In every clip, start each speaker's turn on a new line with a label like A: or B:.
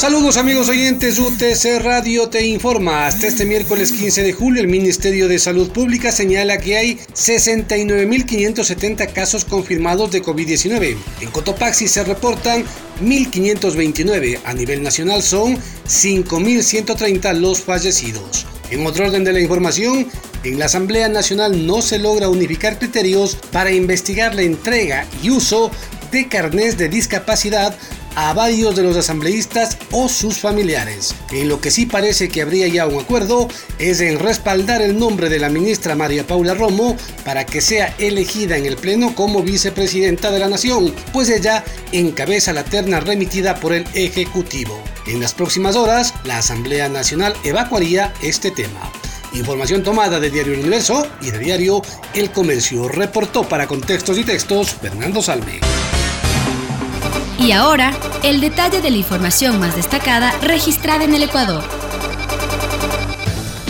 A: Saludos amigos oyentes, UTC Radio te informa. Hasta este miércoles 15 de julio el Ministerio de Salud Pública señala que hay 69.570 casos confirmados de COVID-19. En Cotopaxi se reportan 1.529. A nivel nacional son 5.130 los fallecidos. En otro orden de la información, en la Asamblea Nacional no se logra unificar criterios para investigar la entrega y uso de carnés de discapacidad a varios de los asambleístas o sus familiares. En lo que sí parece que habría ya un acuerdo es en respaldar el nombre de la ministra María Paula Romo para que sea elegida en el Pleno como vicepresidenta de la Nación, pues ella encabeza la terna remitida por el Ejecutivo. En las próximas horas, la Asamblea Nacional evacuaría este tema. Información tomada de Diario El y de Diario El Comercio. Reportó para Contextos y Textos Fernando Salme.
B: Y ahora, el detalle de la información más destacada registrada en el Ecuador.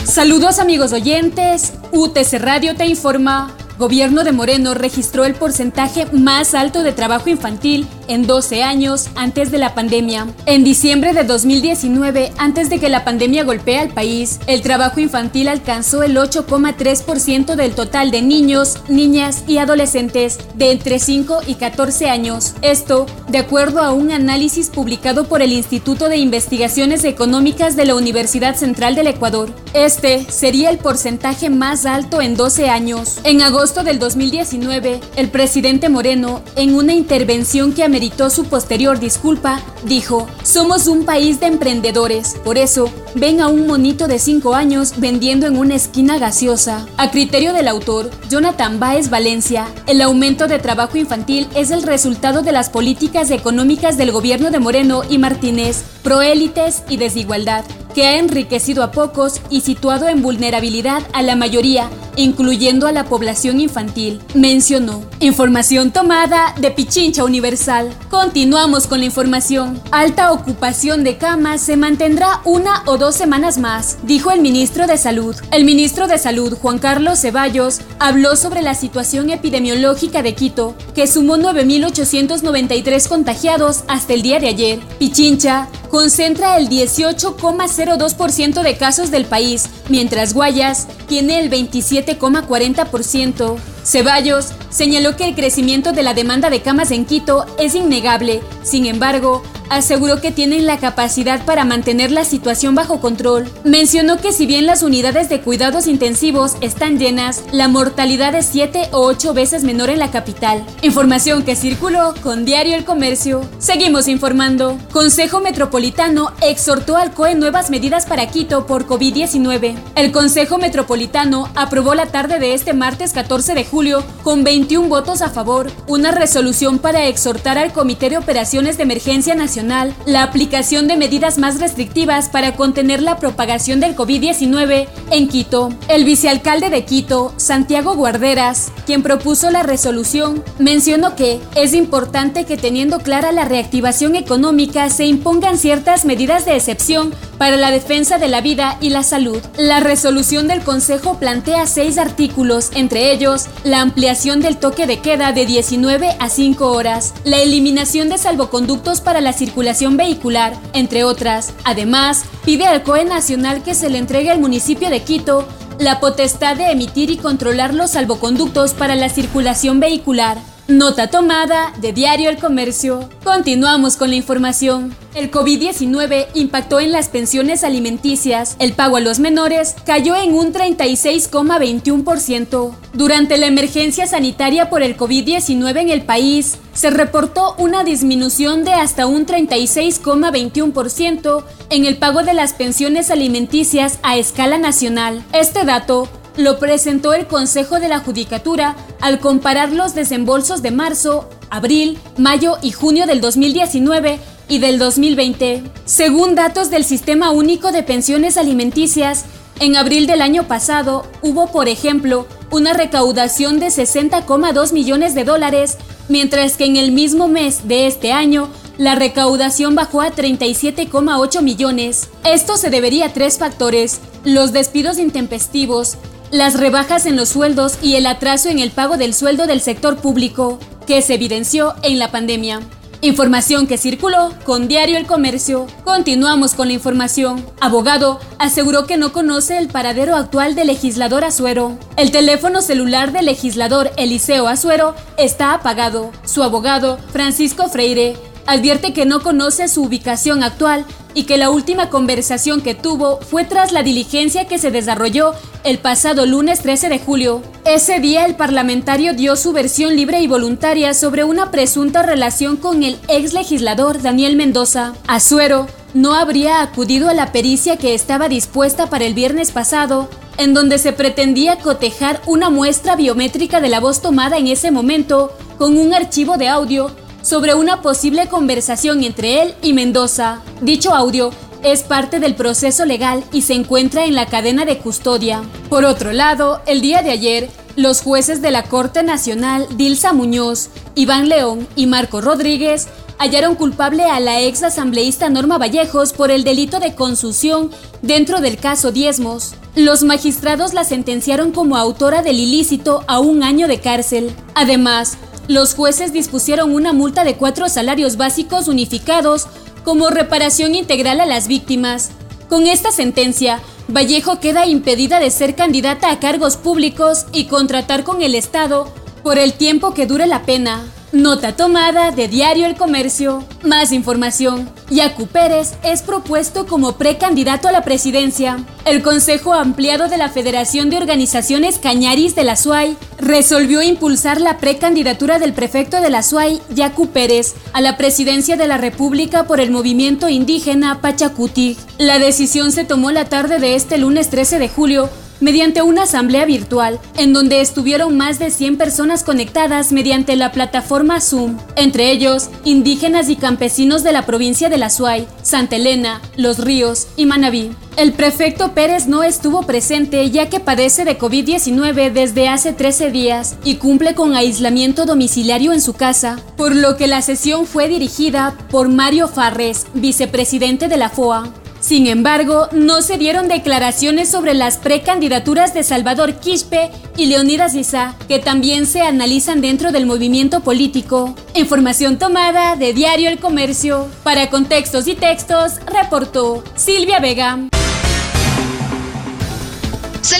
C: Saludos amigos oyentes, UTC Radio te informa. Gobierno de Moreno registró el porcentaje más alto de trabajo infantil en 12 años antes de la pandemia. En diciembre de 2019, antes de que la pandemia golpee al país, el trabajo infantil alcanzó el 8,3% del total de niños, niñas y adolescentes de entre 5 y 14 años. Esto, de acuerdo a un análisis publicado por el Instituto de Investigaciones Económicas de la Universidad Central del Ecuador. Este sería el porcentaje más alto en 12 años. En agosto del 2019, el presidente Moreno, en una intervención que meritó su posterior disculpa, dijo, somos un país de emprendedores, por eso ven a un monito de 5 años vendiendo en una esquina gaseosa. A criterio del autor, Jonathan Baez Valencia, el aumento de trabajo infantil es el resultado de las políticas económicas del gobierno de Moreno y Martínez, proélites y desigualdad que ha enriquecido a pocos y situado en vulnerabilidad a la mayoría, incluyendo a la población infantil, mencionó. Información tomada de Pichincha Universal. Continuamos con la información. Alta ocupación de camas se mantendrá una o dos semanas más, dijo el ministro de Salud. El ministro de Salud, Juan Carlos Ceballos, habló sobre la situación epidemiológica de Quito, que sumó 9.893 contagiados hasta el día de ayer. Pichincha concentra el 18,02% de casos del país, mientras Guayas tiene el 27,40%. Ceballos señaló que el crecimiento de la demanda de camas en Quito es innegable, sin embargo, aseguró que tienen la capacidad para mantener la situación bajo control. Mencionó que si bien las unidades de cuidados intensivos están llenas, la mortalidad es 7 o 8 veces menor en la capital. Información que circuló con Diario El Comercio. Seguimos informando. Consejo Metropolitano exhortó al COE nuevas medidas para Quito por COVID-19. El Consejo Metropolitano aprobó la tarde de este martes 14 de julio con 21 votos a favor una resolución para exhortar al Comité de Operaciones de Emergencia Nacional la aplicación de medidas más restrictivas para contener la propagación del COVID-19 en Quito. El vicealcalde de Quito, Santiago Guarderas, quien propuso la resolución, mencionó que es importante que teniendo clara la reactivación económica se impongan ciertas medidas de excepción para la defensa de la vida y la salud. La resolución del Consejo plantea seis artículos, entre ellos la ampliación del toque de queda de 19 a 5 horas, la eliminación de salvoconductos para la circulación circulación vehicular, entre otras. Además, pide al COE Nacional que se le entregue al municipio de Quito la potestad de emitir y controlar los salvoconductos para la circulación vehicular. Nota tomada de Diario El Comercio. Continuamos con la información. El COVID-19 impactó en las pensiones alimenticias. El pago a los menores cayó en un 36,21%. Durante la emergencia sanitaria por el COVID-19 en el país, se reportó una disminución de hasta un 36,21% en el pago de las pensiones alimenticias a escala nacional. Este dato lo presentó el Consejo de la Judicatura al comparar los desembolsos de marzo, abril, mayo y junio del 2019 y del 2020. Según datos del Sistema Único de Pensiones Alimenticias, en abril del año pasado hubo, por ejemplo, una recaudación de 60,2 millones de dólares, mientras que en el mismo mes de este año la recaudación bajó a 37,8 millones. Esto se debería a tres factores, los despidos intempestivos, las rebajas en los sueldos y el atraso en el pago del sueldo del sector público, que se evidenció en la pandemia. Información que circuló con Diario El Comercio. Continuamos con la información. Abogado aseguró que no conoce el paradero actual del legislador Azuero. El teléfono celular del legislador Eliseo Azuero está apagado. Su abogado, Francisco Freire, advierte que no conoce su ubicación actual y que la última conversación que tuvo fue tras la diligencia que se desarrolló el pasado lunes 13 de julio. Ese día el parlamentario dio su versión libre y voluntaria sobre una presunta relación con el ex legislador Daniel Mendoza. Azuero no habría acudido a la pericia que estaba dispuesta para el viernes pasado, en donde se pretendía cotejar una muestra biométrica de la voz tomada en ese momento con un archivo de audio sobre una posible conversación entre él y Mendoza. Dicho audio es parte del proceso legal y se encuentra en la cadena de custodia. Por otro lado, el día de ayer, los jueces de la Corte Nacional, Dilsa Muñoz, Iván León y Marco Rodríguez, hallaron culpable a la ex asambleísta Norma Vallejos por el delito de consusión dentro del caso Diezmos. Los magistrados la sentenciaron como autora del ilícito a un año de cárcel. Además, los jueces dispusieron una multa de cuatro salarios básicos unificados como reparación integral a las víctimas. Con esta sentencia, Vallejo queda impedida de ser candidata a cargos públicos y contratar con el Estado por el tiempo que dure la pena. Nota tomada de Diario El Comercio. Más información. Yacu Pérez es propuesto como precandidato a la presidencia. El Consejo Ampliado de la Federación de Organizaciones Cañaris de la SUAY resolvió impulsar la precandidatura del prefecto de la SUAY, Yacu Pérez, a la presidencia de la República por el movimiento indígena Pachacuti. La decisión se tomó la tarde de este lunes 13 de julio mediante una asamblea virtual en donde estuvieron más de 100 personas conectadas mediante la plataforma Zoom, entre ellos indígenas y campesinos de la provincia de La Suay, Santa Elena, Los Ríos y Manabí. El prefecto Pérez no estuvo presente ya que padece de COVID-19 desde hace 13 días y cumple con aislamiento domiciliario en su casa, por lo que la sesión fue dirigida por Mario Farres, vicepresidente de la FOA. Sin embargo, no se dieron declaraciones sobre las precandidaturas de Salvador Quispe y Leonidas Issa, que también se analizan dentro del movimiento político. Información tomada de Diario El Comercio. Para contextos y textos, reportó Silvia Vega.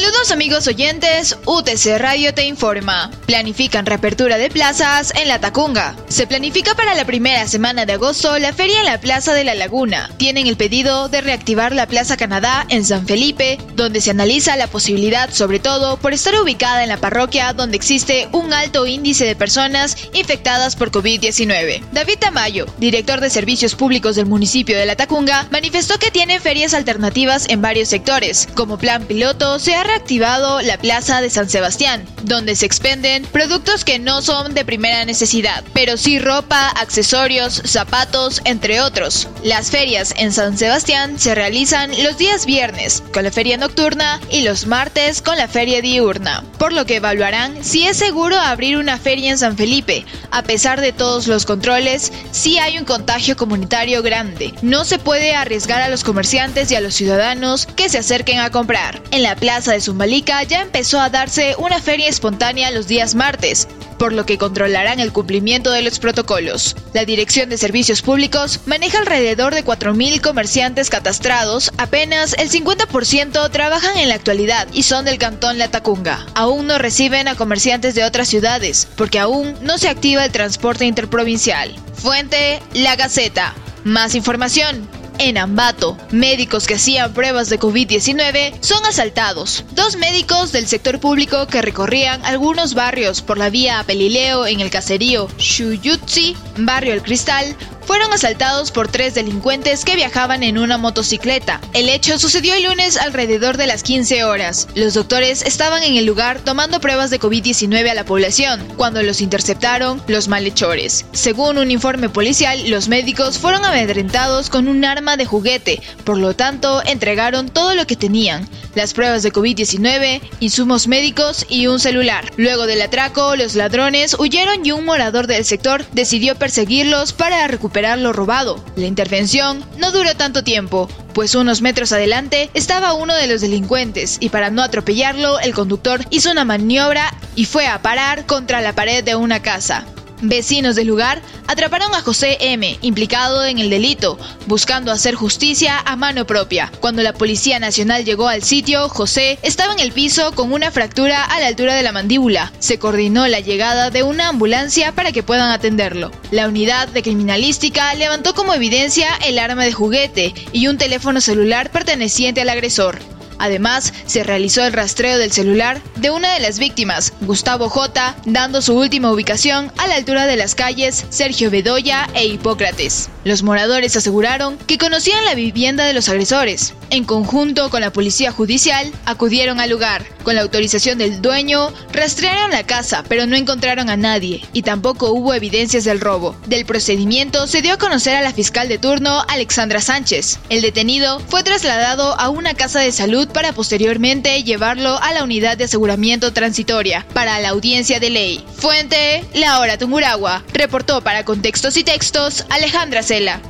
D: Saludos amigos oyentes, UTC Radio te informa. Planifican reapertura de plazas en La Tacunga. Se planifica para la primera semana de agosto la feria en la Plaza de la Laguna. Tienen el pedido de reactivar la Plaza Canadá en San Felipe, donde se analiza la posibilidad, sobre todo, por estar ubicada en la parroquia donde existe un alto índice de personas infectadas por COVID-19. David Tamayo, director de Servicios Públicos del municipio de La Tacunga, manifestó que tienen ferias alternativas en varios sectores. Como plan piloto, se ha reactivado la Plaza de San Sebastián, donde se expenden productos que no son de primera necesidad, pero sí ropa, accesorios, zapatos, entre otros. Las ferias en San Sebastián se realizan los días viernes, con la feria nocturna, y los martes con la feria diurna, por lo que evaluarán si es seguro abrir una feria en San Felipe. A pesar de todos los controles, sí hay un contagio comunitario grande. No se puede arriesgar a los comerciantes y a los ciudadanos que se acerquen a comprar. En la plaza de Zumbalica ya empezó a darse una feria espontánea los días martes, por lo que controlarán el cumplimiento de los protocolos. La Dirección de Servicios Públicos maneja alrededor de 4.000 comerciantes catastrados, apenas el 50% trabajan en la actualidad y son del cantón Latacunga. Aún no reciben a comerciantes de otras ciudades, porque aún no se activa el transporte interprovincial. Fuente, La Gaceta. Más información en Ambato, médicos que hacían pruebas de COVID-19 son asaltados. Dos médicos del sector público que recorrían algunos barrios por la vía Pelileo en el caserío Shuyutsi, barrio El Cristal, fueron asaltados por tres delincuentes que viajaban en una motocicleta. El hecho sucedió el lunes alrededor de las 15 horas. Los doctores estaban en el lugar tomando pruebas de COVID-19 a la población cuando los interceptaron los malhechores. Según un informe policial, los médicos fueron amedrentados con un arma de juguete, por lo tanto entregaron todo lo que tenían, las pruebas de COVID-19, insumos médicos y un celular. Luego del atraco, los ladrones huyeron y un morador del sector decidió perseguirlos para recuperar lo robado. La intervención no duró tanto tiempo, pues unos metros adelante estaba uno de los delincuentes y para no atropellarlo, el conductor hizo una maniobra y fue a parar contra la pared de una casa. Vecinos del lugar atraparon a José M., implicado en el delito, buscando hacer justicia a mano propia. Cuando la Policía Nacional llegó al sitio, José estaba en el piso con una fractura a la altura de la mandíbula. Se coordinó la llegada de una ambulancia para que puedan atenderlo. La unidad de criminalística levantó como evidencia el arma de juguete y un teléfono celular perteneciente al agresor. Además, se realizó el rastreo del celular de una de las víctimas, Gustavo J., dando su última ubicación a la altura de las calles Sergio Bedoya e Hipócrates. Los moradores aseguraron que conocían la vivienda de los agresores. En conjunto con la policía judicial, acudieron al lugar. Con la autorización del dueño, rastrearon la casa, pero no encontraron a nadie y tampoco hubo evidencias del robo. Del procedimiento se dio a conocer a la fiscal de turno, Alexandra Sánchez. El detenido fue trasladado a una casa de salud para posteriormente llevarlo a la unidad de aseguramiento transitoria para la audiencia de ley. Fuente, La Hora Tunguragua. Reportó para Contextos y Textos Alejandra Cela.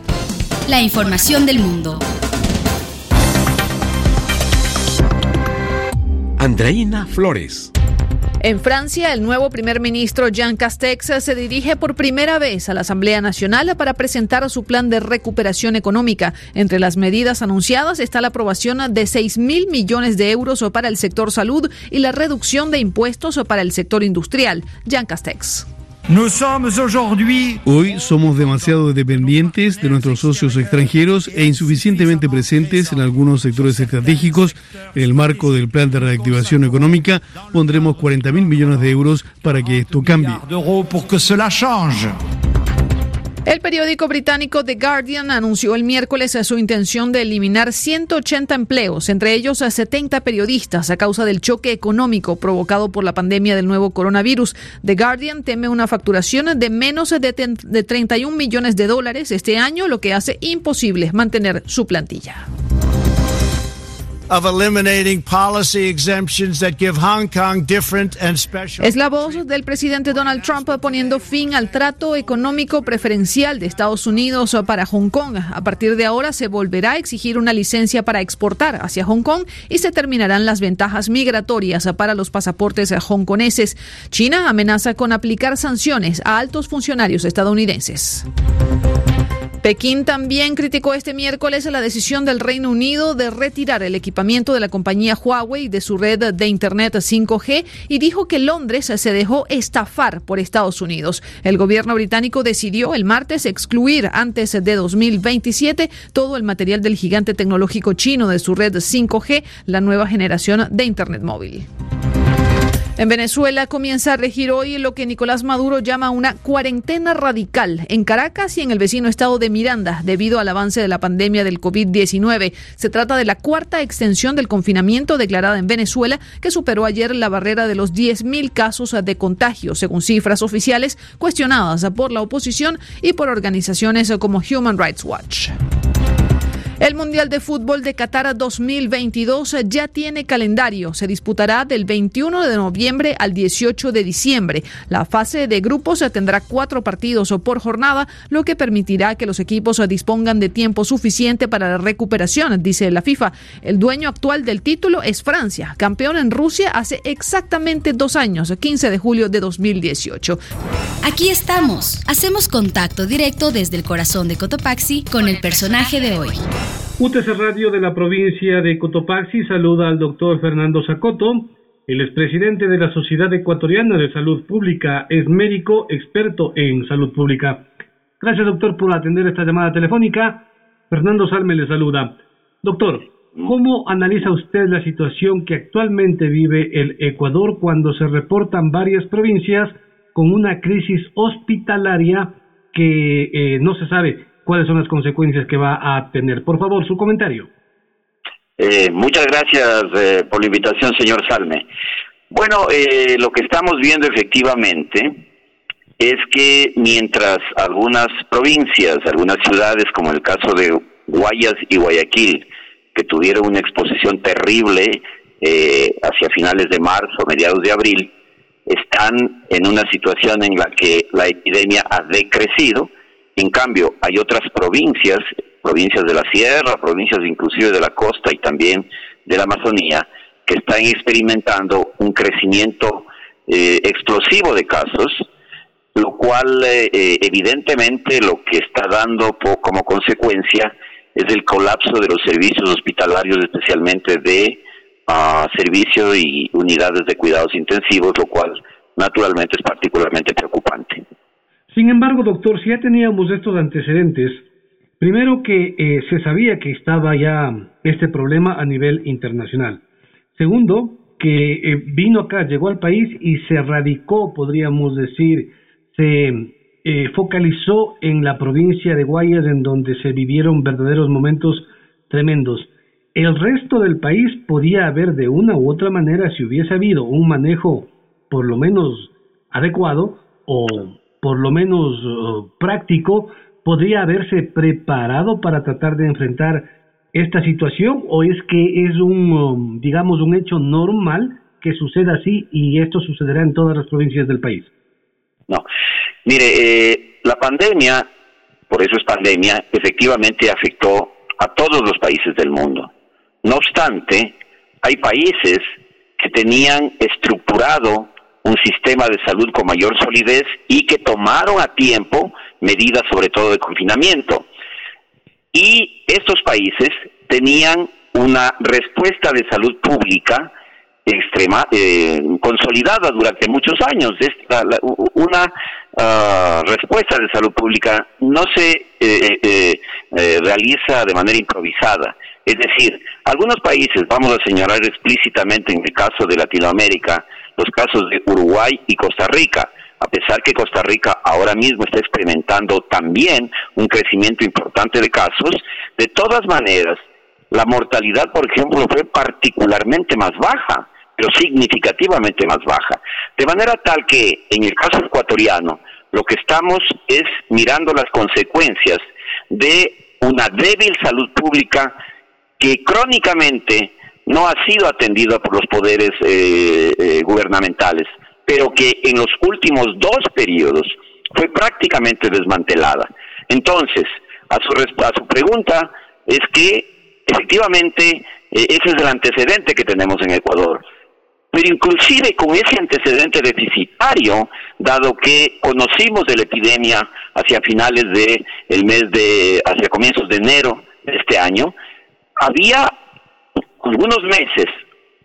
B: La información del mundo.
E: Andreina Flores.
F: En Francia, el nuevo primer ministro Jean Castex se dirige por primera vez a la Asamblea Nacional para presentar su plan de recuperación económica. Entre las medidas anunciadas está la aprobación de 6 mil millones de euros para el sector salud y la reducción de impuestos para el sector industrial. Jean Castex.
G: Hoy somos demasiado dependientes de nuestros socios extranjeros e insuficientemente presentes en algunos sectores estratégicos. En el marco del plan de reactivación económica pondremos 40 mil millones de euros para que esto cambie.
F: El periódico británico The Guardian anunció el miércoles su intención de eliminar 180 empleos, entre ellos a 70 periodistas, a causa del choque económico provocado por la pandemia del nuevo coronavirus. The Guardian teme una facturación de menos de, de 31 millones de dólares este año, lo que hace imposible mantener su plantilla. Es la voz del presidente Donald Trump poniendo fin al trato económico preferencial de Estados Unidos para Hong Kong. A partir de ahora se volverá a exigir una licencia para exportar hacia Hong Kong y se terminarán las ventajas migratorias para los pasaportes hongkoneses. China amenaza con aplicar sanciones a altos funcionarios estadounidenses. Pekín también criticó este miércoles la decisión del Reino Unido de retirar el equipamiento de la compañía Huawei de su red de Internet 5G y dijo que Londres se dejó estafar por Estados Unidos. El gobierno británico decidió el martes excluir antes de 2027 todo el material del gigante tecnológico chino de su red 5G, la nueva generación de Internet móvil. En Venezuela comienza a regir hoy lo que Nicolás Maduro llama una cuarentena radical en Caracas y en el vecino estado de Miranda debido al avance de la pandemia del COVID-19. Se trata de la cuarta extensión del confinamiento declarada en Venezuela que superó ayer la barrera de los 10.000 casos de contagio, según cifras oficiales cuestionadas por la oposición y por organizaciones como Human Rights Watch. El Mundial de Fútbol de Qatar 2022 ya tiene calendario. Se disputará del 21 de noviembre al 18 de diciembre. La fase de grupos tendrá cuatro partidos por jornada, lo que permitirá que los equipos dispongan de tiempo suficiente para la recuperación, dice la FIFA. El dueño actual del título es Francia, campeón en Rusia hace exactamente dos años, 15 de julio de 2018.
B: Aquí estamos. Hacemos contacto directo desde el corazón de Cotopaxi con el personaje de hoy.
A: UTC Radio de la provincia de Cotopaxi saluda al doctor Fernando Zacoto. El expresidente de la Sociedad Ecuatoriana de Salud Pública es médico experto en salud pública. Gracias, doctor, por atender esta llamada telefónica. Fernando Salme le saluda. Doctor, ¿cómo analiza usted la situación que actualmente vive el Ecuador cuando se reportan varias provincias con una crisis hospitalaria que eh, no se sabe cuáles son las consecuencias que va a tener. Por favor, su comentario.
H: Eh, muchas gracias eh, por la invitación, señor Salme. Bueno, eh, lo que estamos viendo efectivamente es que mientras algunas provincias, algunas ciudades, como el caso de Guayas y Guayaquil, que tuvieron una exposición terrible hacia finales de marzo, mediados de abril, están en una situación en la que la epidemia ha decrecido. En cambio, hay otras provincias, provincias de la sierra, provincias inclusive de la costa y también de la Amazonía, que están experimentando un crecimiento eh, explosivo de casos, lo cual eh, eh, evidentemente lo que está dando como consecuencia es el colapso de los servicios hospitalarios, especialmente de uh, servicio y unidades de cuidados intensivos, lo cual naturalmente es particularmente preocupante.
A: Sin embargo, doctor, si ya teníamos estos antecedentes, primero que eh, se sabía que estaba ya este problema a nivel internacional. Segundo, que eh, vino acá, llegó al país y se radicó, podríamos decir, se eh, focalizó en la provincia de Guayas, en donde se vivieron verdaderos momentos tremendos. El resto del país podía haber de una u otra manera, si hubiese habido un manejo por lo menos adecuado o por lo menos uh, práctico, podría haberse preparado para tratar de enfrentar esta situación o es que es un, um, digamos, un hecho normal que suceda así y esto sucederá en todas las provincias del país?
H: No, mire, eh, la pandemia, por eso es pandemia, efectivamente afectó a todos los países del mundo. No obstante, hay países que tenían estructurado un sistema de salud con mayor solidez y que tomaron a tiempo medidas sobre todo de confinamiento. Y estos países tenían una respuesta de salud pública extrema, eh, consolidada durante muchos años. una ah, respuesta de salud pública no se eh, eh, realiza de manera improvisada. Es decir, algunos países, vamos a señalar explícitamente en el caso de Latinoamérica, los casos de Uruguay y Costa Rica, a pesar que Costa Rica ahora mismo está experimentando también un crecimiento importante de casos, de todas maneras, la mortalidad, por ejemplo, fue particularmente más baja, pero significativamente más baja. De manera tal que en el caso ecuatoriano, lo que estamos es mirando las consecuencias de una débil salud pública que crónicamente no ha sido atendida por los poderes eh, eh, gubernamentales, pero que en los últimos dos periodos fue prácticamente desmantelada. Entonces, a su, a su pregunta es que efectivamente eh, ese es el antecedente que tenemos en Ecuador. Pero inclusive con ese antecedente deficitario, dado que conocimos de la epidemia hacia finales de el mes de, hacia comienzos de enero de este año, había algunos meses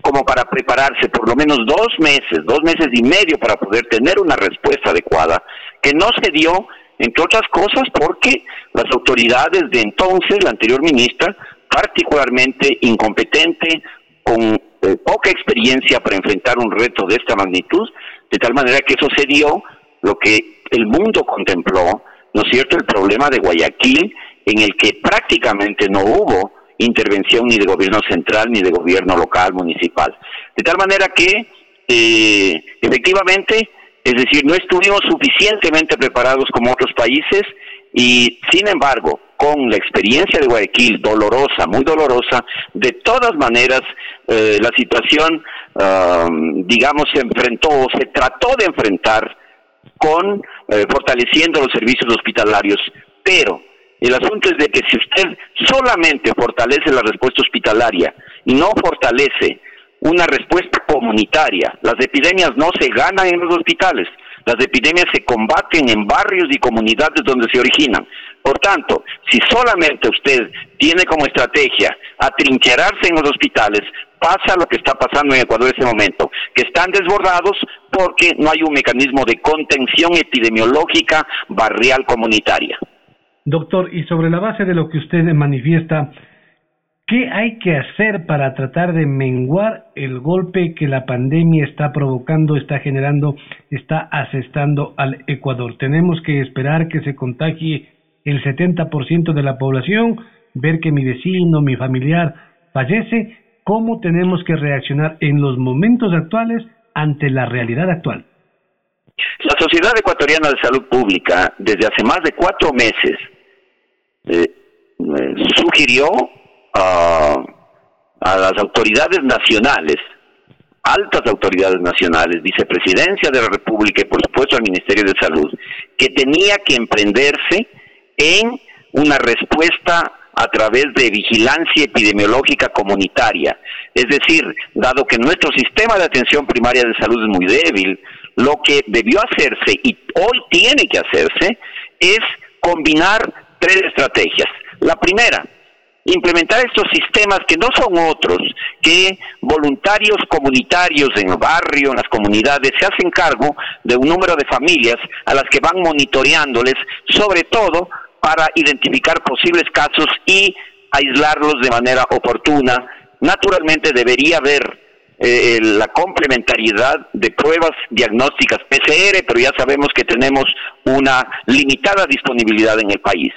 H: como para prepararse, por lo menos dos meses, dos meses y medio para poder tener una respuesta adecuada, que no se dio, entre otras cosas, porque las autoridades de entonces, la anterior ministra, particularmente incompetente, con eh, poca experiencia para enfrentar un reto de esta magnitud, de tal manera que eso se dio lo que el mundo contempló, ¿no es cierto?, el problema de Guayaquil, en el que prácticamente no hubo intervención ni de gobierno central ni de gobierno local, municipal. De tal manera que, eh, efectivamente, es decir, no estuvimos suficientemente preparados como otros países y, sin embargo, con la experiencia de Guayaquil, dolorosa, muy dolorosa, de todas maneras, eh, la situación, digamos, se enfrentó o se trató de enfrentar con eh, fortaleciendo los servicios hospitalarios, pero el asunto es de que si usted solamente fortalece la respuesta hospitalaria y no fortalece una respuesta comunitaria, las epidemias no se ganan en los hospitales, las epidemias se combaten en barrios y comunidades donde se originan. Por tanto, si solamente usted tiene como estrategia atrincherarse en los hospitales, pasa lo que está pasando en Ecuador en este momento, que están desbordados porque no hay un mecanismo de contención epidemiológica barrial comunitaria.
A: Doctor, y sobre la base de lo que usted manifiesta, ¿qué hay que hacer para tratar de menguar el golpe que la pandemia está provocando, está generando, está asestando al Ecuador? ¿Tenemos que esperar que se contagie
I: el 70% de la población, ver que mi vecino, mi familiar fallece, ¿cómo tenemos que reaccionar en los momentos actuales ante la realidad actual?
H: La Sociedad Ecuatoriana de Salud Pública, desde hace más de cuatro meses, eh, eh, sugirió a las autoridades nacionales, altas autoridades nacionales, vicepresidencia de la República y por supuesto al Ministerio de Salud, que tenía que emprenderse en una respuesta a través de vigilancia epidemiológica comunitaria. Es decir, dado que nuestro sistema de atención primaria de salud es muy débil, lo que debió hacerse y hoy tiene que hacerse es combinar tres estrategias. La primera, implementar estos sistemas que no son otros que voluntarios comunitarios en el barrio, en las comunidades, se hacen cargo de un número de familias a las que van monitoreándoles, sobre todo para identificar posibles casos y aislarlos de manera oportuna. Naturalmente debería haber eh, la complementariedad de pruebas diagnósticas PCR, pero ya sabemos que tenemos una limitada disponibilidad en el país.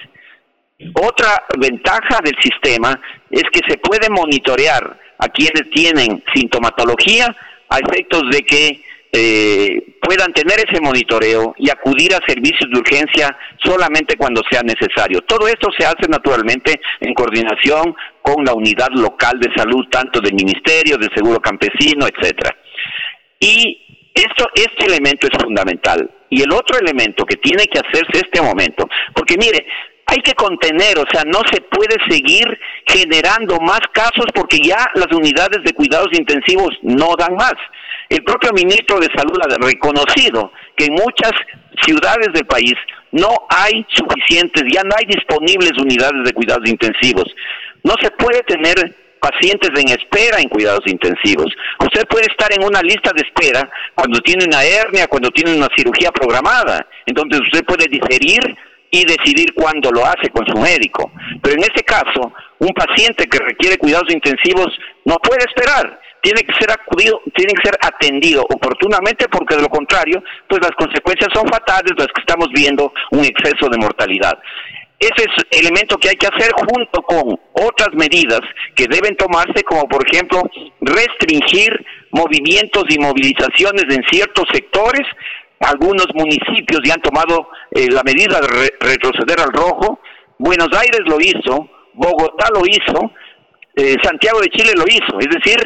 H: Otra ventaja del sistema es que se puede monitorear a quienes tienen sintomatología a efectos de que eh, puedan tener ese monitoreo y acudir a servicios de urgencia solamente cuando sea necesario. Todo esto se hace naturalmente en coordinación con la unidad local de salud, tanto del Ministerio, del Seguro Campesino, etcétera. Y esto, este elemento es fundamental. Y el otro elemento que tiene que hacerse este momento, porque mire, hay que contener, o sea, no se puede seguir generando más casos porque ya las unidades de cuidados intensivos no dan más. El propio ministro de Salud ha reconocido que en muchas ciudades del país no hay suficientes, ya no hay disponibles unidades de cuidados intensivos. No se puede tener pacientes en espera en cuidados intensivos. Usted puede estar en una lista de espera cuando tiene una hernia, cuando tiene una cirugía programada. Entonces usted puede diferir y decidir cuándo lo hace con su médico. Pero en este caso, un paciente que requiere cuidados intensivos no puede esperar, tiene que ser acudido, tiene que ser atendido oportunamente porque de lo contrario, pues las consecuencias son fatales, las que estamos viendo un exceso de mortalidad. Ese es el elemento que hay que hacer junto con otras medidas que deben tomarse, como por ejemplo restringir movimientos y movilizaciones en ciertos sectores algunos municipios ya han tomado eh, la medida de retroceder al rojo. Buenos Aires lo hizo, Bogotá lo hizo, eh, Santiago de Chile lo hizo. Es decir,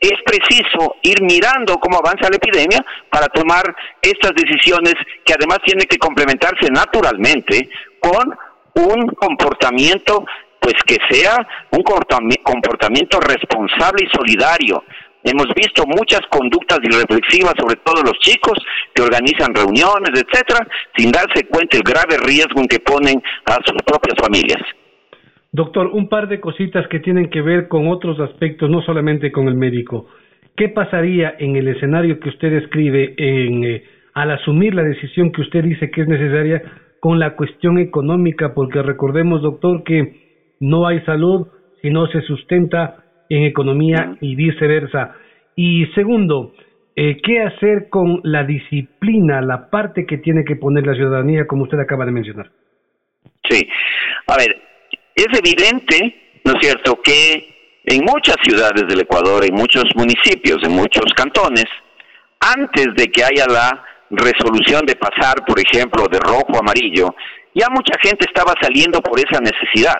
H: es preciso ir mirando cómo avanza la epidemia para tomar estas decisiones que además tienen que complementarse naturalmente con un comportamiento pues que sea un comportamiento responsable y solidario Hemos visto muchas conductas irreflexivas, sobre todo los chicos, que organizan reuniones, etcétera, sin darse cuenta el grave riesgo en que ponen a sus propias familias.
I: Doctor, un par de cositas que tienen que ver con otros aspectos, no solamente con el médico. ¿Qué pasaría en el escenario que usted describe en, eh, al asumir la decisión que usted dice que es necesaria con la cuestión económica? Porque recordemos, doctor, que no hay salud si no se sustenta en economía y viceversa. Y segundo, eh, ¿qué hacer con la disciplina, la parte que tiene que poner la ciudadanía, como usted acaba de mencionar?
H: Sí, a ver, es evidente, ¿no es cierto?, que en muchas ciudades del Ecuador, en muchos municipios, en muchos cantones, antes de que haya la resolución de pasar, por ejemplo, de rojo a amarillo, ya mucha gente estaba saliendo por esa necesidad.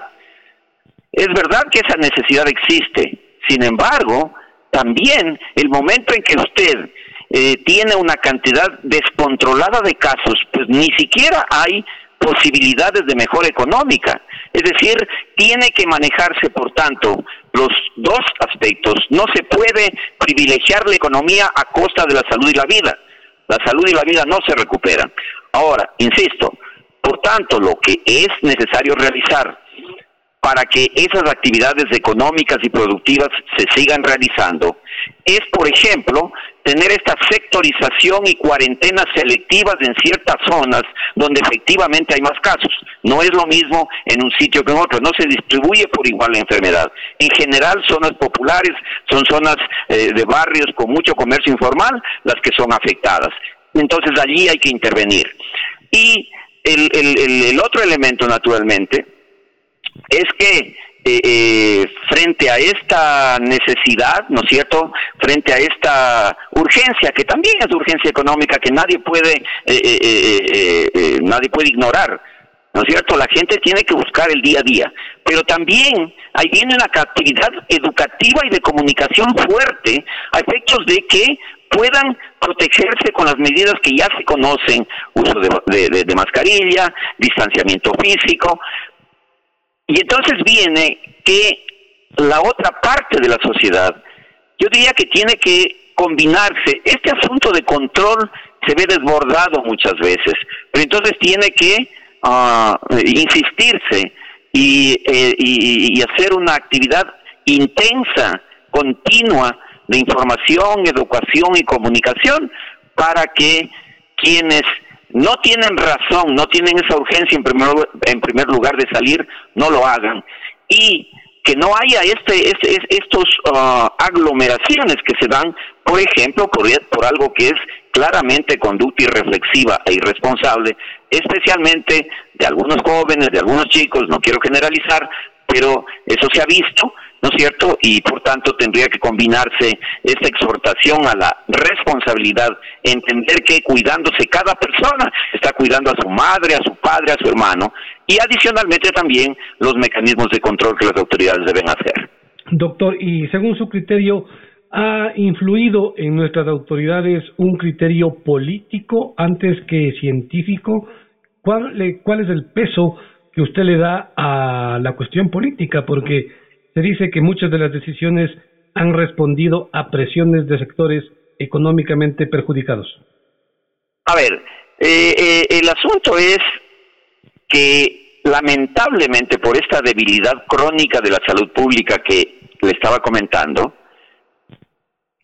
H: Es verdad que esa necesidad existe, sin embargo, también el momento en que usted eh, tiene una cantidad descontrolada de casos, pues ni siquiera hay posibilidades de mejora económica. Es decir, tiene que manejarse, por tanto, los dos aspectos. No se puede privilegiar la economía a costa de la salud y la vida. La salud y la vida no se recuperan. Ahora, insisto, por tanto, lo que es necesario realizar para que esas actividades económicas y productivas se sigan realizando es, por ejemplo, tener esta sectorización y cuarentenas selectivas en ciertas zonas donde efectivamente hay más casos. No es lo mismo en un sitio que en otro, no se distribuye por igual la enfermedad. En general, zonas populares son zonas eh, de barrios con mucho comercio informal las que son afectadas. Entonces allí hay que intervenir. Y el, otro elemento, naturalmente, es que eh, eh, frente a esta necesidad, ¿no es cierto? Frente a esta urgencia, que también es urgencia económica, que nadie puede, eh, nadie puede ignorar, ¿no es cierto? La gente tiene que buscar el día a día, pero también ahí viene una actividad educativa y de comunicación fuerte a efectos de que puedan protegerse con las medidas que ya se conocen, uso de, mascarilla, distanciamiento físico. Y entonces viene que la otra parte de la sociedad, yo diría que tiene que combinarse. Este asunto de control se ve desbordado muchas veces, pero entonces tiene que ah, insistirse eh, y hacer una actividad intensa, continua, de información, educación y comunicación para que quienes no tienen razón, no tienen esa urgencia en primer, en primer lugar de salir, no lo hagan. Y que no haya este, este estos uh, aglomeraciones que se dan, por ejemplo, por, por algo que es claramente conducta irreflexiva e irresponsable, especialmente de algunos jóvenes, de algunos chicos, no quiero generalizar, pero eso se ha visto, ¿no es cierto? Y por tanto tendría que combinarse esta exhortación a la responsabilidad, entender que cuidándose cada persona está cuidando a su madre, a su padre, a su hermano, y adicionalmente también los mecanismos de control que las autoridades deben hacer.
I: Doctor, y según su criterio, ¿ha influido en nuestras autoridades un criterio político antes que científico? ¿Cuál, es el peso que usted le da a la cuestión política? Porque se dice que muchas de las decisiones han respondido a presiones de sectores económicamente perjudicados.
H: A ver, eh, eh, el asunto es que lamentablemente por esta debilidad crónica de la salud pública que le estaba comentando,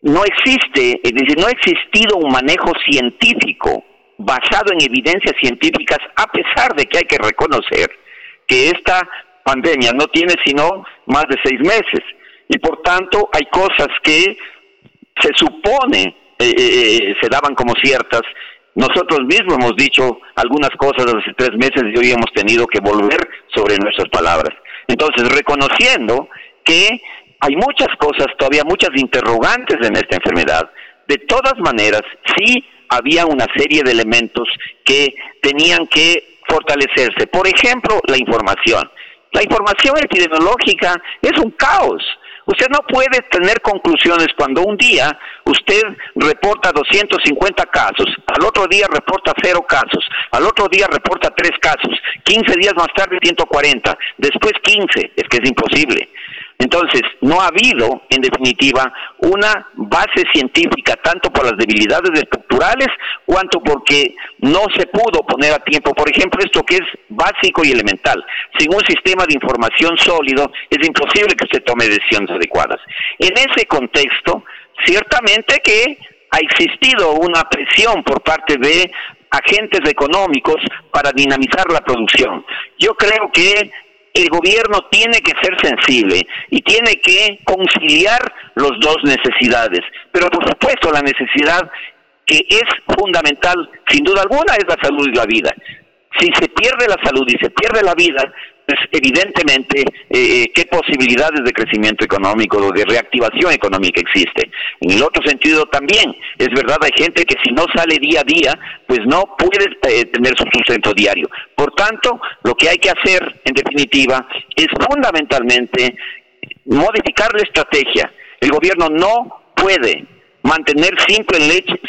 H: no existe, es decir, no ha existido un manejo científico basado en evidencias científicas, a pesar de que hay que reconocer que esta pandemia no tiene sino más de seis meses y por tanto hay cosas que se supone eh, eh, eh, se daban como ciertas. Nosotros mismos hemos dicho algunas cosas hace tres meses y hoy hemos tenido que volver sobre nuestras palabras. Entonces, reconociendo que hay muchas cosas, todavía muchas interrogantes en esta enfermedad, de todas maneras, sí había una serie de elementos que tenían que fortalecerse. Por ejemplo, la información. La información epidemiológica es un caos. Usted no puede tener conclusiones cuando un día usted reporta 250 casos, al otro día reporta cero casos, al otro día reporta tres casos, 15 días más tarde 140, después 15, es que es imposible. Entonces, no ha habido, en definitiva, una base científica tanto por las debilidades estructurales cuanto porque no se pudo poner a tiempo, por ejemplo, esto que es básico y elemental. Sin un sistema de información sólido, es imposible que se tome decisiones adecuadas. En ese contexto, ciertamente que ha existido una presión por parte de agentes económicos para dinamizar la producción. Yo creo que el gobierno tiene que ser sensible y tiene que conciliar las dos necesidades. Pero por supuesto la necesidad que es fundamental, sin duda alguna, es la salud y la vida. Si se pierde la salud y se pierde la vida, pues evidentemente eh, eh, qué posibilidades de crecimiento económico o de reactivación económica existe. En el otro sentido también, es verdad, hay gente que si no sale día a día, pues no puede eh, tener su sustento diario. Por tanto, lo que hay que hacer, en definitiva, es fundamentalmente modificar la estrategia. El gobierno no puede mantener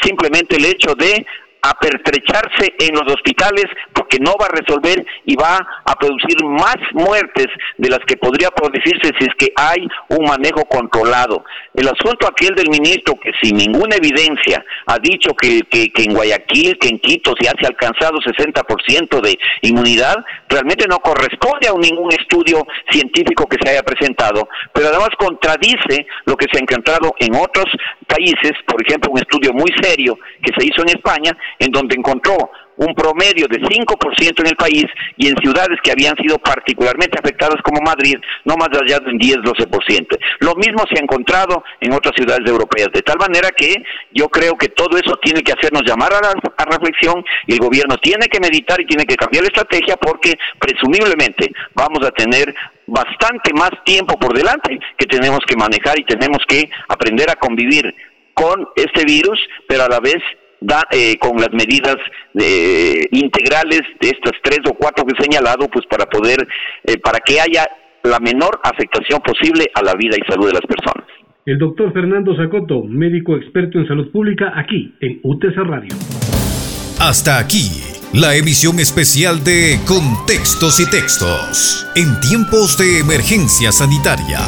H: simplemente el hecho de a pertrecharse en los hospitales porque no va a resolver y va a producir más muertes de las que podría producirse si es que hay un manejo controlado. El asunto aquel del ministro que sin ninguna evidencia ha dicho que, en Guayaquil, que en Quito se ha alcanzado 60% de inmunidad, realmente no corresponde a ningún estudio científico que se haya presentado, pero además contradice lo que se ha encontrado en otros países, por ejemplo, un estudio muy serio que se hizo en España, en donde encontró un promedio de 5% en el país y en ciudades que habían sido particularmente afectadas como Madrid, no más allá de un 10-12%. Lo mismo se ha encontrado en otras ciudades europeas, de tal manera que yo creo que todo eso tiene que hacernos llamar a, la, a reflexión y el gobierno tiene que meditar y tiene que cambiar la estrategia porque presumiblemente vamos a tener bastante más tiempo por delante que tenemos que manejar y tenemos que aprender a convivir con este virus, pero a la vez da, eh, con las medidas eh, integrales de estas tres o cuatro que he señalado, pues para poder, eh, para que haya la menor afectación posible a la vida y salud de las personas.
I: El doctor Fernando Zacoto, médico experto en salud pública, aquí en UTC Radio.
E: Hasta aquí, la emisión especial de Contextos y Textos, en tiempos de emergencia sanitaria